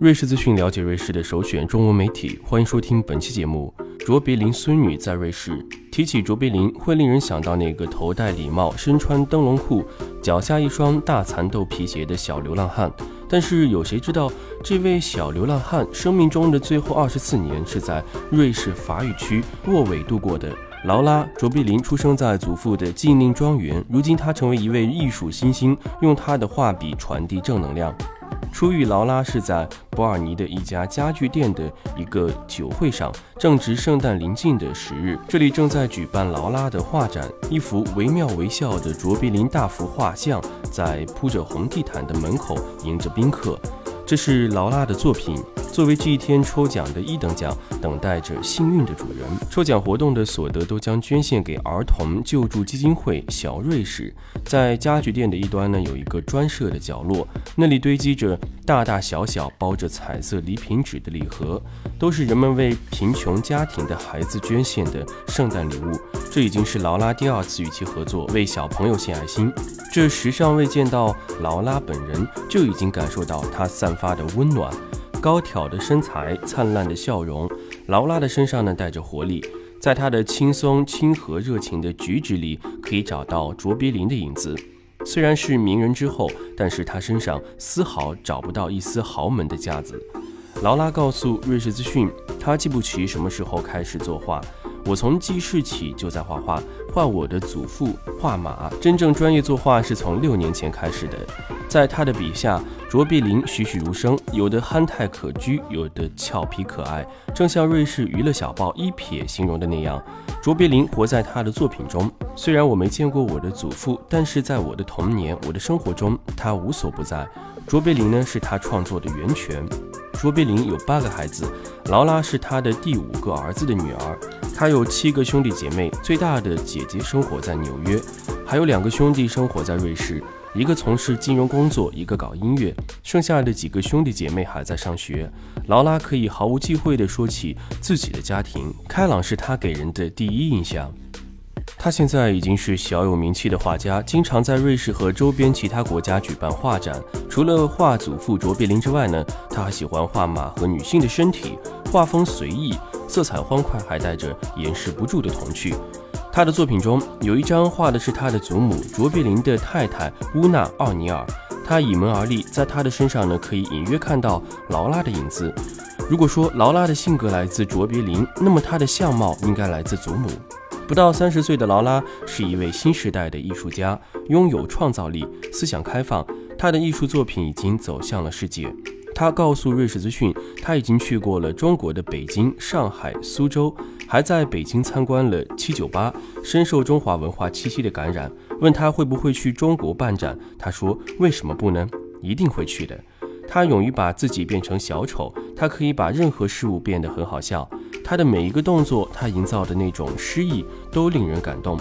瑞士资讯，了解瑞士的首选中文媒体。欢迎收听本期节目。卓别林孙女在瑞士。提起卓别林，会令人想到那个头戴礼帽、身穿灯笼裤、脚下一双大蚕豆皮鞋的小流浪汉。但是有谁知道，这位小流浪汉生命中的最后二十四年是在瑞士法语区沃韦度过的？劳拉·卓别林出生在祖父的禁令庄园，如今他成为一位艺术新星，用他的画笔传递正能量。初遇劳拉是在伯尔尼的一家家具店的一个酒会上，正值圣诞临近的时日，这里正在举办劳拉的画展。一幅惟妙惟肖的卓别林大幅画像在铺着红地毯的门口迎着宾客，这是劳拉的作品。作为这一天抽奖的一等奖，等待着幸运的主人。抽奖活动的所得都将捐献给儿童救助基金会小瑞士。在家具店的一端呢，有一个专设的角落，那里堆积着大大小小包着彩色礼品纸的礼盒，都是人们为贫穷家庭的孩子捐献的圣诞礼物。这已经是劳拉第二次与其合作，为小朋友献爱心。这时尚未见到劳拉本人，就已经感受到她散发的温暖。高挑的身材，灿烂的笑容，劳拉的身上呢带着活力，在她的轻松、亲和、热情的举止里，可以找到卓别林的影子。虽然是名人之后，但是她身上丝毫找不到一丝豪门的架子。劳拉告诉瑞士资讯，她记不起什么时候开始作画。我从记事起就在画画，画我的祖父，画马。真正专业作画是从六年前开始的。在他的笔下，卓别林栩栩如生，有的憨态可掬，有的俏皮可爱，正像瑞士娱乐小报一撇形容的那样，卓别林活在他的作品中。虽然我没见过我的祖父，但是在我的童年，我的生活中，他无所不在。卓别林呢，是他创作的源泉。卓别林有八个孩子，劳拉是他的第五个儿子的女儿。他有七个兄弟姐妹，最大的姐姐生活在纽约，还有两个兄弟生活在瑞士。一个从事金融工作，一个搞音乐，剩下的几个兄弟姐妹还在上学。劳拉可以毫无忌讳地说起自己的家庭，开朗是他给人的第一印象。他现在已经是小有名气的画家，经常在瑞士和周边其他国家举办画展。除了画祖父卓别林之外呢，他还喜欢画马和女性的身体，画风随意，色彩欢快，还带着掩饰不住的童趣。他的作品中有一张画的是他的祖母卓别林的太太乌娜·奥尼尔，他倚门而立，在他的身上呢可以隐约看到劳拉的影子。如果说劳拉的性格来自卓别林，那么她的相貌应该来自祖母。不到三十岁的劳拉是一位新时代的艺术家，拥有创造力，思想开放，他的艺术作品已经走向了世界。他告诉瑞士资讯，他已经去过了中国的北京、上海、苏州，还在北京参观了七九八，深受中华文化气息的感染。问他会不会去中国办展，他说：“为什么不呢？一定会去的。”他勇于把自己变成小丑，他可以把任何事物变得很好笑。他的每一个动作，他营造的那种诗意，都令人感动。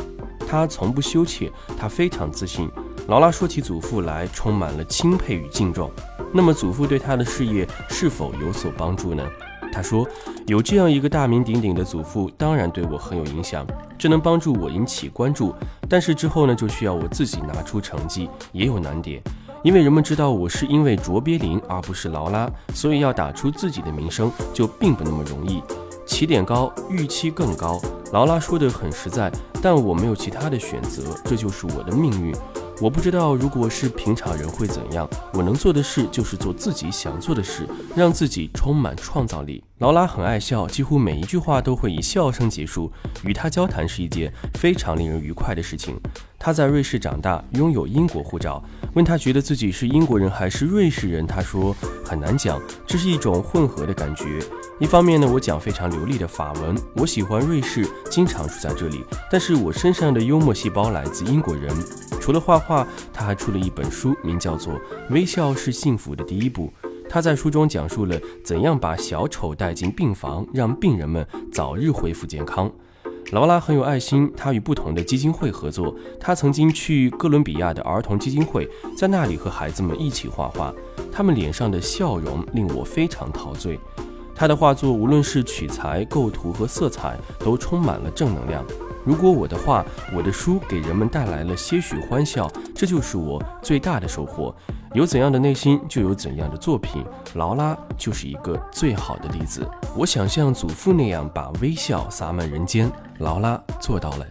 他从不羞怯，他非常自信。劳拉说起祖父来，充满了钦佩与敬重。那么，祖父对他的事业是否有所帮助呢？他说：“有这样一个大名鼎鼎的祖父，当然对我很有影响，这能帮助我引起关注。但是之后呢，就需要我自己拿出成绩，也有难点，因为人们知道我是因为卓别林而不是劳拉，所以要打出自己的名声就并不那么容易。起点高，预期更高。”劳拉说得很实在，但我没有其他的选择，这就是我的命运。我不知道，如果是平常人会怎样。我能做的事就是做自己想做的事，让自己充满创造力。劳拉很爱笑，几乎每一句话都会以笑声结束。与他交谈是一件非常令人愉快的事情。他在瑞士长大，拥有英国护照。问他觉得自己是英国人还是瑞士人，他说很难讲，这是一种混合的感觉。一方面呢，我讲非常流利的法文，我喜欢瑞士，经常住在这里。但是我身上的幽默细胞来自英国人。除了画画，他还出了一本书，名叫做《微笑是幸福的第一步》。他在书中讲述了怎样把小丑带进病房，让病人们早日恢复健康。劳拉很有爱心，他与不同的基金会合作。他曾经去哥伦比亚的儿童基金会，在那里和孩子们一起画画，他们脸上的笑容令我非常陶醉。他的画作无论是取材、构图和色彩，都充满了正能量。如果我的画、我的书给人们带来了些许欢笑，这就是我最大的收获。有怎样的内心，就有怎样的作品。劳拉就是一个最好的例子。我想像祖父那样把微笑洒满人间，劳拉做到了。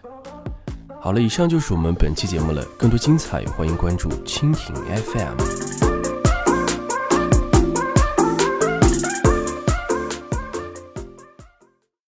好了，以上就是我们本期节目了。更多精彩，欢迎关注蜻蜓 FM。